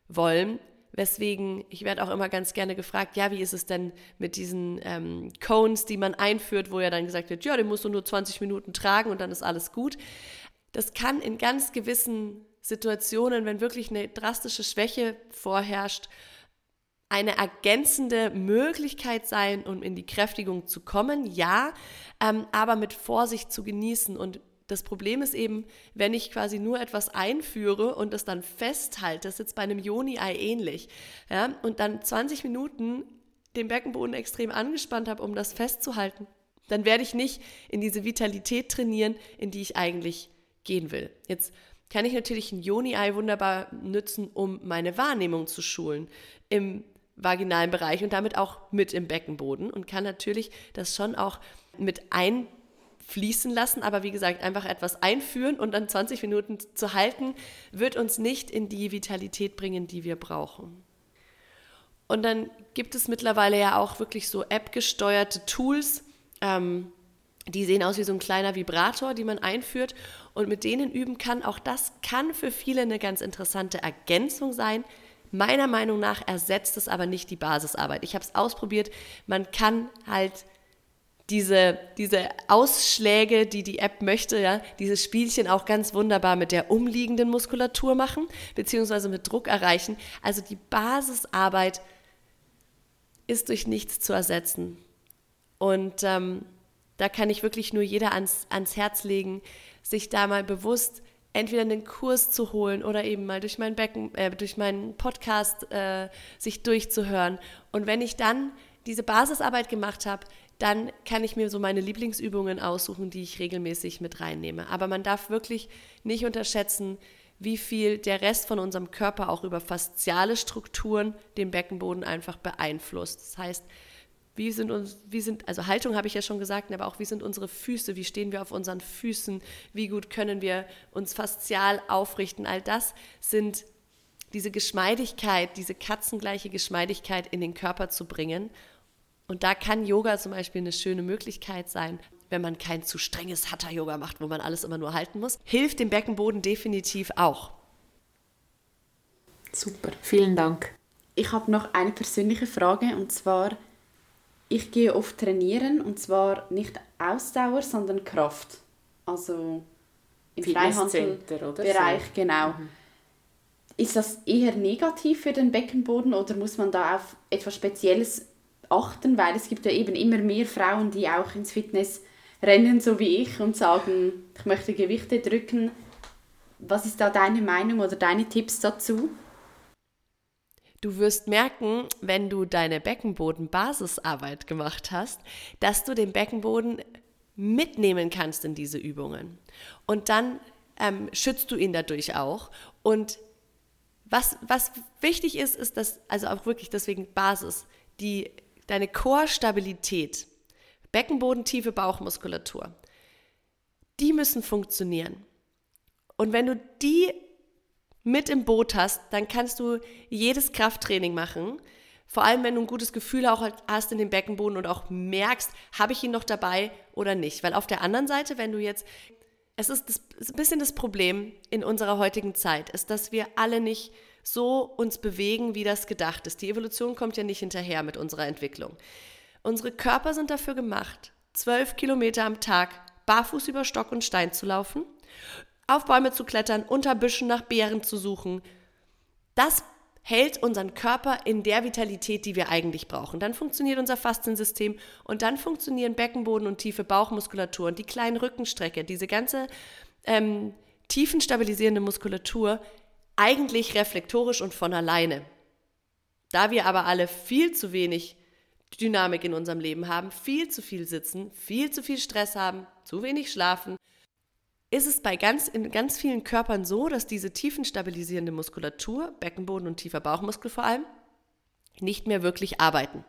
wollen, Weswegen, ich werde auch immer ganz gerne gefragt, ja, wie ist es denn mit diesen ähm, Cones, die man einführt, wo ja dann gesagt wird, ja, den musst du nur 20 Minuten tragen und dann ist alles gut. Das kann in ganz gewissen Situationen, wenn wirklich eine drastische Schwäche vorherrscht, eine ergänzende Möglichkeit sein, um in die Kräftigung zu kommen, ja, ähm, aber mit Vorsicht zu genießen. Und das Problem ist eben, wenn ich quasi nur etwas einführe und das dann festhalte, das ist jetzt bei einem Joni-Ei ähnlich, ja, und dann 20 Minuten den Beckenboden extrem angespannt habe, um das festzuhalten, dann werde ich nicht in diese Vitalität trainieren, in die ich eigentlich gehen will. Jetzt kann ich natürlich ein Joni-Ei wunderbar nutzen, um meine Wahrnehmung zu schulen im vaginalen Bereich und damit auch mit im Beckenboden und kann natürlich das schon auch mit einfließen lassen, aber wie gesagt, einfach etwas einführen und dann 20 Minuten zu halten, wird uns nicht in die Vitalität bringen, die wir brauchen. Und dann gibt es mittlerweile ja auch wirklich so App-gesteuerte Tools, ähm, die sehen aus wie so ein kleiner Vibrator, die man einführt und mit denen üben kann. Auch das kann für viele eine ganz interessante Ergänzung sein. Meiner Meinung nach ersetzt es aber nicht die Basisarbeit. Ich habe es ausprobiert. Man kann halt diese, diese Ausschläge, die die App möchte, ja, dieses Spielchen auch ganz wunderbar mit der umliegenden Muskulatur machen, beziehungsweise mit Druck erreichen. Also die Basisarbeit ist durch nichts zu ersetzen. Und ähm, da kann ich wirklich nur jeder ans, ans Herz legen, sich da mal bewusst entweder einen Kurs zu holen oder eben mal durch mein Becken, äh, durch meinen Podcast äh, sich durchzuhören. Und wenn ich dann diese Basisarbeit gemacht habe, dann kann ich mir so meine Lieblingsübungen aussuchen, die ich regelmäßig mit reinnehme. Aber man darf wirklich nicht unterschätzen, wie viel der Rest von unserem Körper auch über fasziale Strukturen den Beckenboden einfach beeinflusst. Das heißt, wie sind uns, wie sind, also Haltung habe ich ja schon gesagt, aber auch wie sind unsere Füße, wie stehen wir auf unseren Füßen, wie gut können wir uns faszial aufrichten. All das sind diese Geschmeidigkeit, diese katzengleiche Geschmeidigkeit in den Körper zu bringen. Und da kann Yoga zum Beispiel eine schöne Möglichkeit sein, wenn man kein zu strenges Hatha-Yoga macht, wo man alles immer nur halten muss. Hilft dem Beckenboden definitiv auch. Super, vielen Dank. Ich habe noch eine persönliche Frage und zwar, ich gehe oft trainieren und zwar nicht Ausdauer, sondern Kraft. Also im Freihandelbereich, so. genau. Mhm. Ist das eher negativ für den Beckenboden oder muss man da auf etwas Spezielles achten? Weil es gibt ja eben immer mehr Frauen, die auch ins Fitness rennen, so wie ich, und sagen, ich möchte Gewichte drücken. Was ist da deine Meinung oder deine Tipps dazu? Du wirst merken, wenn du deine Beckenboden-Basisarbeit gemacht hast, dass du den Beckenboden mitnehmen kannst in diese Übungen. Und dann ähm, schützt du ihn dadurch auch. Und was, was wichtig ist, ist, dass, also auch wirklich deswegen Basis, die, deine Core-Stabilität, Beckenbodentiefe Bauchmuskulatur, die müssen funktionieren. Und wenn du die mit im Boot hast, dann kannst du jedes Krafttraining machen. Vor allem, wenn du ein gutes Gefühl auch hast in dem Beckenboden und auch merkst, habe ich ihn noch dabei oder nicht. Weil auf der anderen Seite, wenn du jetzt, es ist, das, ist ein bisschen das Problem in unserer heutigen Zeit, ist, dass wir alle nicht so uns bewegen, wie das gedacht ist. Die Evolution kommt ja nicht hinterher mit unserer Entwicklung. Unsere Körper sind dafür gemacht, zwölf Kilometer am Tag barfuß über Stock und Stein zu laufen auf Bäume zu klettern, unter Büschen nach Beeren zu suchen. Das hält unseren Körper in der Vitalität, die wir eigentlich brauchen. Dann funktioniert unser Fasziensystem und dann funktionieren Beckenboden und tiefe Bauchmuskulatur und die kleinen Rückenstrecke, diese ganze ähm, tiefenstabilisierende Muskulatur eigentlich reflektorisch und von alleine. Da wir aber alle viel zu wenig Dynamik in unserem Leben haben, viel zu viel sitzen, viel zu viel Stress haben, zu wenig schlafen, ist es bei ganz, in ganz vielen Körpern so, dass diese tiefenstabilisierende Muskulatur, Beckenboden und tiefer Bauchmuskel vor allem, nicht mehr wirklich arbeiten.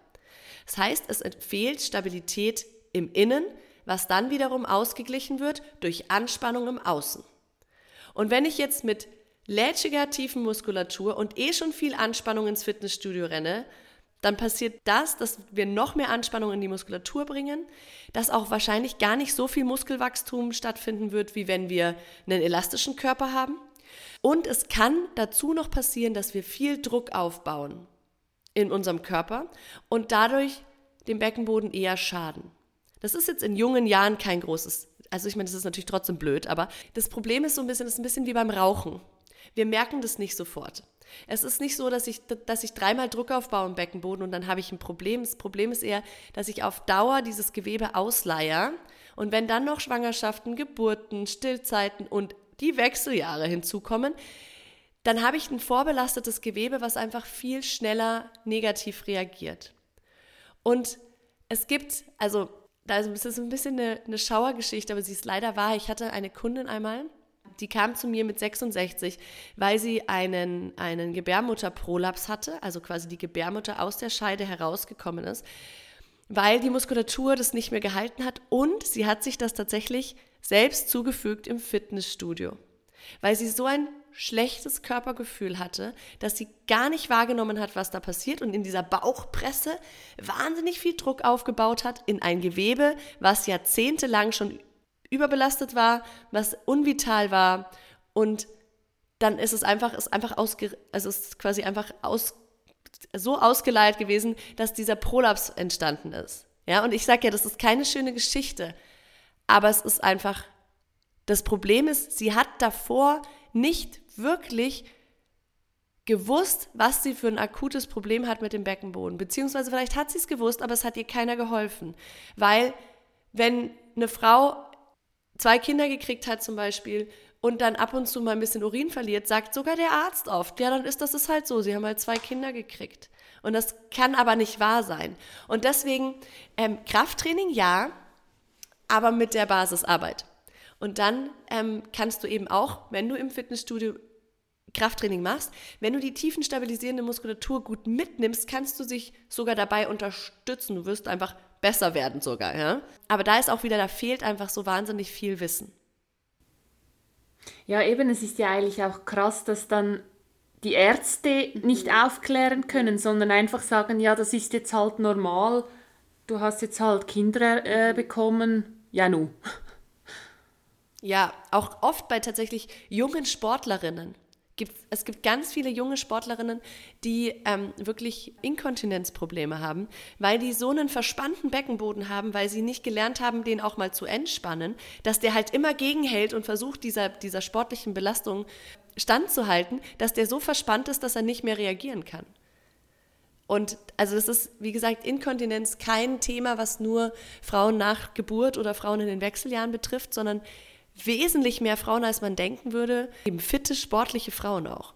Das heißt, es fehlt Stabilität im Innen, was dann wiederum ausgeglichen wird durch Anspannung im Außen. Und wenn ich jetzt mit lätschiger tiefen Muskulatur und eh schon viel Anspannung ins Fitnessstudio renne, dann passiert das, dass wir noch mehr Anspannung in die Muskulatur bringen, dass auch wahrscheinlich gar nicht so viel Muskelwachstum stattfinden wird, wie wenn wir einen elastischen Körper haben. Und es kann dazu noch passieren, dass wir viel Druck aufbauen in unserem Körper und dadurch dem Beckenboden eher schaden. Das ist jetzt in jungen Jahren kein großes, also ich meine, das ist natürlich trotzdem blöd, aber das Problem ist so ein bisschen, das ist ein bisschen wie beim Rauchen. Wir merken das nicht sofort. Es ist nicht so, dass ich, dass ich dreimal Druck aufbaue im Beckenboden und dann habe ich ein Problem. Das Problem ist eher, dass ich auf Dauer dieses Gewebe ausleihe. Und wenn dann noch Schwangerschaften, Geburten, Stillzeiten und die Wechseljahre hinzukommen, dann habe ich ein vorbelastetes Gewebe, was einfach viel schneller negativ reagiert. Und es gibt, also da ist ein bisschen eine, eine Schauergeschichte, aber sie ist leider wahr. Ich hatte eine Kundin einmal, die kam zu mir mit 66, weil sie einen, einen Gebärmutterprolaps hatte, also quasi die Gebärmutter aus der Scheide herausgekommen ist, weil die Muskulatur das nicht mehr gehalten hat und sie hat sich das tatsächlich selbst zugefügt im Fitnessstudio, weil sie so ein schlechtes Körpergefühl hatte, dass sie gar nicht wahrgenommen hat, was da passiert und in dieser Bauchpresse wahnsinnig viel Druck aufgebaut hat in ein Gewebe, was jahrzehntelang schon überbelastet war, was unvital war und dann ist es einfach, ist einfach ausge, also ist quasi einfach aus, so ausgeleiert gewesen, dass dieser Prolaps entstanden ist. Ja, und ich sage ja, das ist keine schöne Geschichte, aber es ist einfach, das Problem ist, sie hat davor nicht wirklich gewusst, was sie für ein akutes Problem hat mit dem Beckenboden. Beziehungsweise vielleicht hat sie es gewusst, aber es hat ihr keiner geholfen. Weil wenn eine Frau zwei Kinder gekriegt hat zum Beispiel und dann ab und zu mal ein bisschen Urin verliert, sagt sogar der Arzt oft, ja, dann ist das ist halt so, sie haben halt zwei Kinder gekriegt. Und das kann aber nicht wahr sein. Und deswegen ähm, Krafttraining ja, aber mit der Basisarbeit. Und dann ähm, kannst du eben auch, wenn du im Fitnessstudio Krafttraining machst, wenn du die tiefenstabilisierende Muskulatur gut mitnimmst, kannst du sich sogar dabei unterstützen. Du wirst einfach besser werden sogar, ja. Aber da ist auch wieder, da fehlt einfach so wahnsinnig viel Wissen. Ja, eben, es ist ja eigentlich auch krass, dass dann die Ärzte nicht aufklären können, sondern einfach sagen, ja, das ist jetzt halt normal, du hast jetzt halt Kinder äh, bekommen, ja nu. Ja, auch oft bei tatsächlich jungen Sportlerinnen gibt, es gibt ganz viele junge Sportlerinnen, die ähm, wirklich Inkontinenzprobleme haben, weil die so einen verspannten Beckenboden haben, weil sie nicht gelernt haben, den auch mal zu entspannen, dass der halt immer gegenhält und versucht, dieser, dieser sportlichen Belastung standzuhalten, dass der so verspannt ist, dass er nicht mehr reagieren kann. Und also das ist, wie gesagt, Inkontinenz kein Thema, was nur Frauen nach Geburt oder Frauen in den Wechseljahren betrifft, sondern wesentlich mehr Frauen, als man denken würde, eben fitte, sportliche Frauen auch.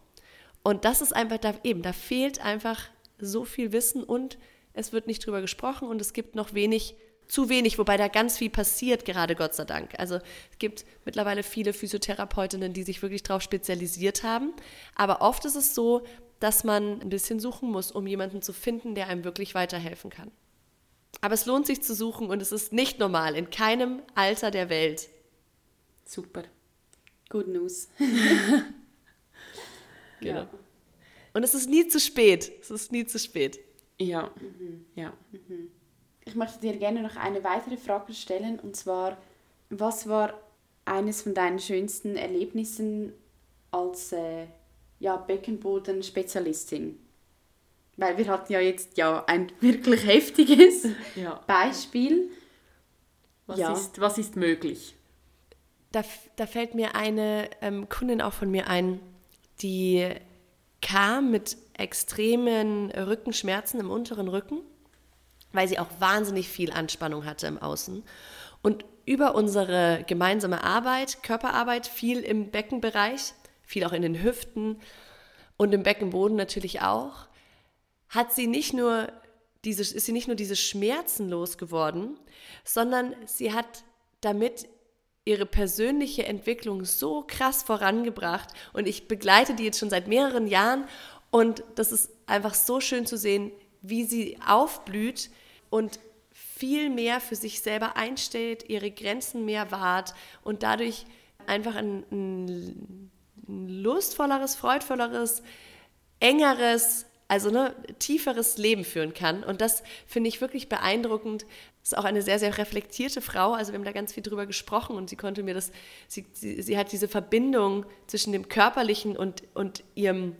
Und das ist einfach, da, eben, da fehlt einfach so viel Wissen und es wird nicht drüber gesprochen und es gibt noch wenig, zu wenig, wobei da ganz viel passiert, gerade Gott sei Dank. Also es gibt mittlerweile viele Physiotherapeutinnen, die sich wirklich darauf spezialisiert haben. Aber oft ist es so, dass man ein bisschen suchen muss, um jemanden zu finden, der einem wirklich weiterhelfen kann. Aber es lohnt sich zu suchen und es ist nicht normal, in keinem Alter der Welt Super. Good News. genau. Ja. Und es ist nie zu spät. Es ist nie zu spät. Ja. Mhm. ja. Mhm. Ich möchte dir gerne noch eine weitere Frage stellen und zwar, was war eines von deinen schönsten Erlebnissen als äh, ja, Beckenboden-Spezialistin? Weil wir hatten ja jetzt ja ein wirklich heftiges ja. Beispiel. Was, ja. ist, was ist möglich? Da, da fällt mir eine ähm, Kundin auch von mir ein, die kam mit extremen Rückenschmerzen im unteren Rücken, weil sie auch wahnsinnig viel Anspannung hatte im Außen. Und über unsere gemeinsame Arbeit, Körperarbeit, viel im Beckenbereich, viel auch in den Hüften und im Beckenboden natürlich auch, hat sie nicht nur diese, ist sie nicht nur diese Schmerzen losgeworden, sondern sie hat damit ihre persönliche Entwicklung so krass vorangebracht und ich begleite die jetzt schon seit mehreren Jahren und das ist einfach so schön zu sehen, wie sie aufblüht und viel mehr für sich selber einstellt, ihre Grenzen mehr wahrt und dadurch einfach ein, ein lustvolleres, freudvolleres, engeres, also ne, tieferes Leben führen kann. Und das finde ich wirklich beeindruckend, ist auch eine sehr, sehr reflektierte Frau. Also wir haben da ganz viel drüber gesprochen und sie konnte mir das, sie, sie, sie hat diese Verbindung zwischen dem Körperlichen und, und ihrem,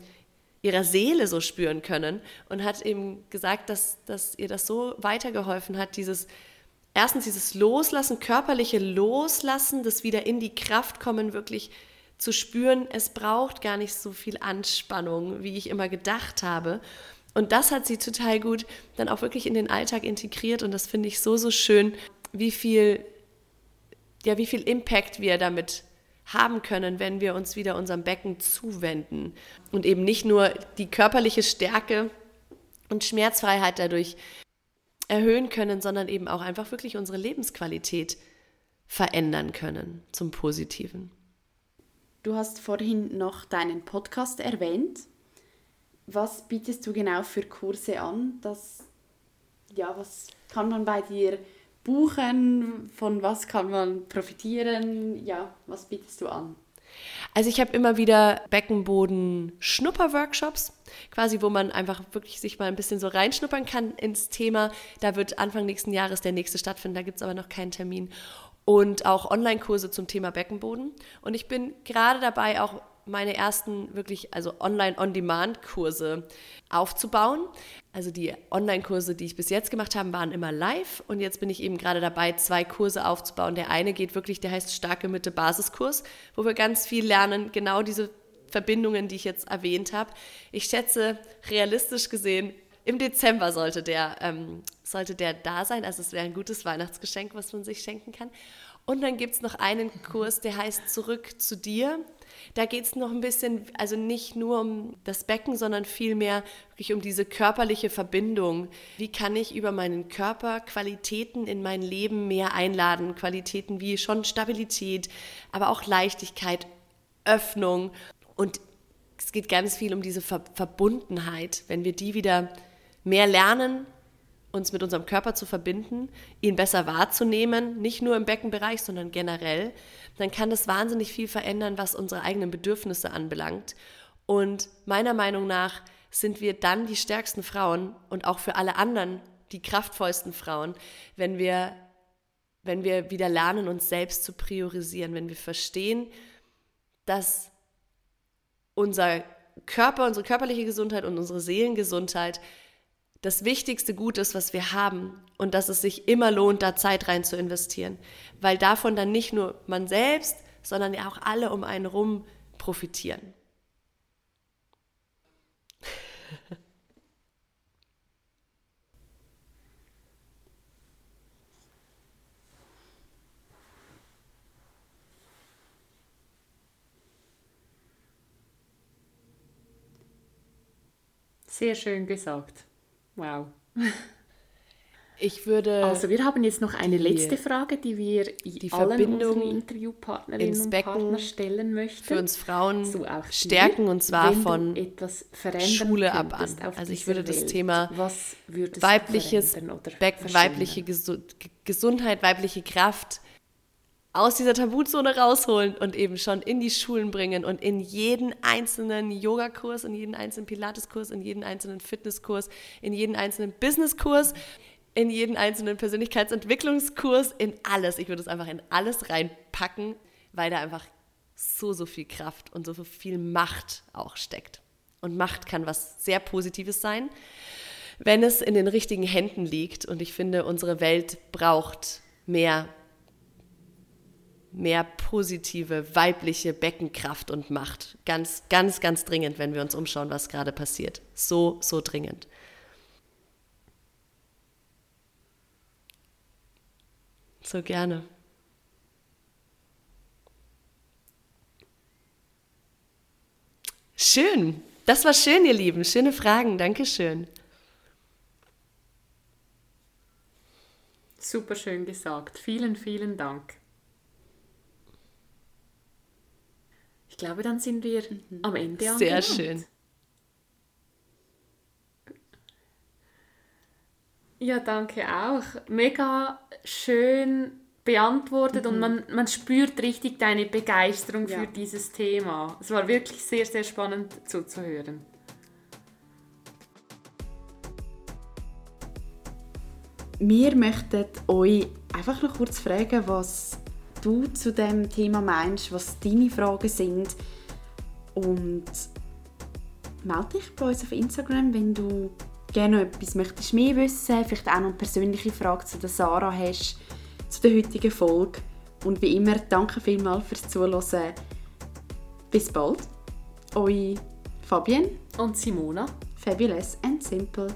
ihrer Seele so spüren können und hat eben gesagt, dass, dass ihr das so weitergeholfen hat, dieses, erstens dieses Loslassen, körperliche Loslassen, das wieder in die Kraft kommen, wirklich zu spüren, es braucht gar nicht so viel Anspannung, wie ich immer gedacht habe. Und das hat sie total gut dann auch wirklich in den Alltag integriert und das finde ich so, so schön, wie viel, ja, wie viel Impact wir damit haben können, wenn wir uns wieder unserem Becken zuwenden und eben nicht nur die körperliche Stärke und Schmerzfreiheit dadurch erhöhen können, sondern eben auch einfach wirklich unsere Lebensqualität verändern können zum Positiven. Du hast vorhin noch deinen Podcast erwähnt. Was bietest du genau für Kurse an? Das, ja, was kann man bei dir buchen? Von was kann man profitieren? Ja, was bietest du an? Also ich habe immer wieder Beckenboden-Schnupper-Workshops, quasi wo man einfach wirklich sich mal ein bisschen so reinschnuppern kann ins Thema. Da wird Anfang nächsten Jahres der nächste stattfinden, da gibt es aber noch keinen Termin. Und auch Online-Kurse zum Thema Beckenboden. Und ich bin gerade dabei, auch meine ersten wirklich, also Online-on-Demand-Kurse aufzubauen. Also die Online-Kurse, die ich bis jetzt gemacht habe, waren immer live und jetzt bin ich eben gerade dabei, zwei Kurse aufzubauen. Der eine geht wirklich, der heißt Starke Mitte Basiskurs, wo wir ganz viel lernen, genau diese Verbindungen, die ich jetzt erwähnt habe. Ich schätze, realistisch gesehen, im Dezember sollte der, ähm, sollte der da sein. Also es wäre ein gutes Weihnachtsgeschenk, was man sich schenken kann. Und dann gibt es noch einen Kurs, der heißt Zurück zu dir. Da geht es noch ein bisschen, also nicht nur um das Becken, sondern vielmehr wirklich um diese körperliche Verbindung. Wie kann ich über meinen Körper Qualitäten in mein Leben mehr einladen? Qualitäten wie schon Stabilität, aber auch Leichtigkeit, Öffnung. Und es geht ganz viel um diese Ver Verbundenheit. Wenn wir die wieder mehr lernen, uns mit unserem Körper zu verbinden, ihn besser wahrzunehmen, nicht nur im Beckenbereich, sondern generell, dann kann das wahnsinnig viel verändern, was unsere eigenen Bedürfnisse anbelangt. Und meiner Meinung nach sind wir dann die stärksten Frauen und auch für alle anderen die kraftvollsten Frauen, wenn wir, wenn wir wieder lernen, uns selbst zu priorisieren, wenn wir verstehen, dass unser Körper, unsere körperliche Gesundheit und unsere Seelengesundheit das wichtigste Gut ist, was wir haben und dass es sich immer lohnt, da Zeit rein zu investieren, weil davon dann nicht nur man selbst, sondern ja auch alle um einen rum profitieren. Sehr schön gesagt. Wow. Ich würde. Also wir haben jetzt noch eine letzte Frage, die wir die allen Verbindung Interviewpartnerinnen und Partner stellen möchten. Für uns Frauen so stärken und zwar von Schule ab an. Also ich würde das Thema weibliches Becken, weibliche Gesundheit, weibliche Kraft aus dieser Tabuzone rausholen und eben schon in die Schulen bringen und in jeden einzelnen Yogakurs, in jeden einzelnen Pilateskurs, in jeden einzelnen Fitnesskurs, in jeden einzelnen Businesskurs, in jeden einzelnen Persönlichkeitsentwicklungskurs, in alles. Ich würde es einfach in alles reinpacken, weil da einfach so, so viel Kraft und so viel Macht auch steckt. Und Macht kann was sehr Positives sein, wenn es in den richtigen Händen liegt. Und ich finde, unsere Welt braucht mehr mehr positive weibliche Beckenkraft und Macht. Ganz, ganz, ganz dringend, wenn wir uns umschauen, was gerade passiert. So, so dringend. So gerne. Schön. Das war schön, ihr Lieben. Schöne Fragen. Dankeschön. Super schön gesagt. Vielen, vielen Dank. Ich glaube, dann sind wir mhm. am Ende angelangt. Sehr schön. Ja, danke auch. Mega schön beantwortet mhm. und man, man spürt richtig deine Begeisterung ja. für dieses Thema. Es war wirklich sehr, sehr spannend zuzuhören. wir möchten euch einfach noch kurz fragen, was du zu dem Thema meinst, was deine Fragen sind. Und melde dich bei uns auf Instagram, wenn du gerne noch etwas möchtest mehr wissen, vielleicht auch noch eine persönliche Frage zu der Sarah hast, zu der heutigen Folge. Und wie immer, danke vielmals fürs Zuhören. Bis bald. Eure Fabienne Und Simona. Fabulous and Simple.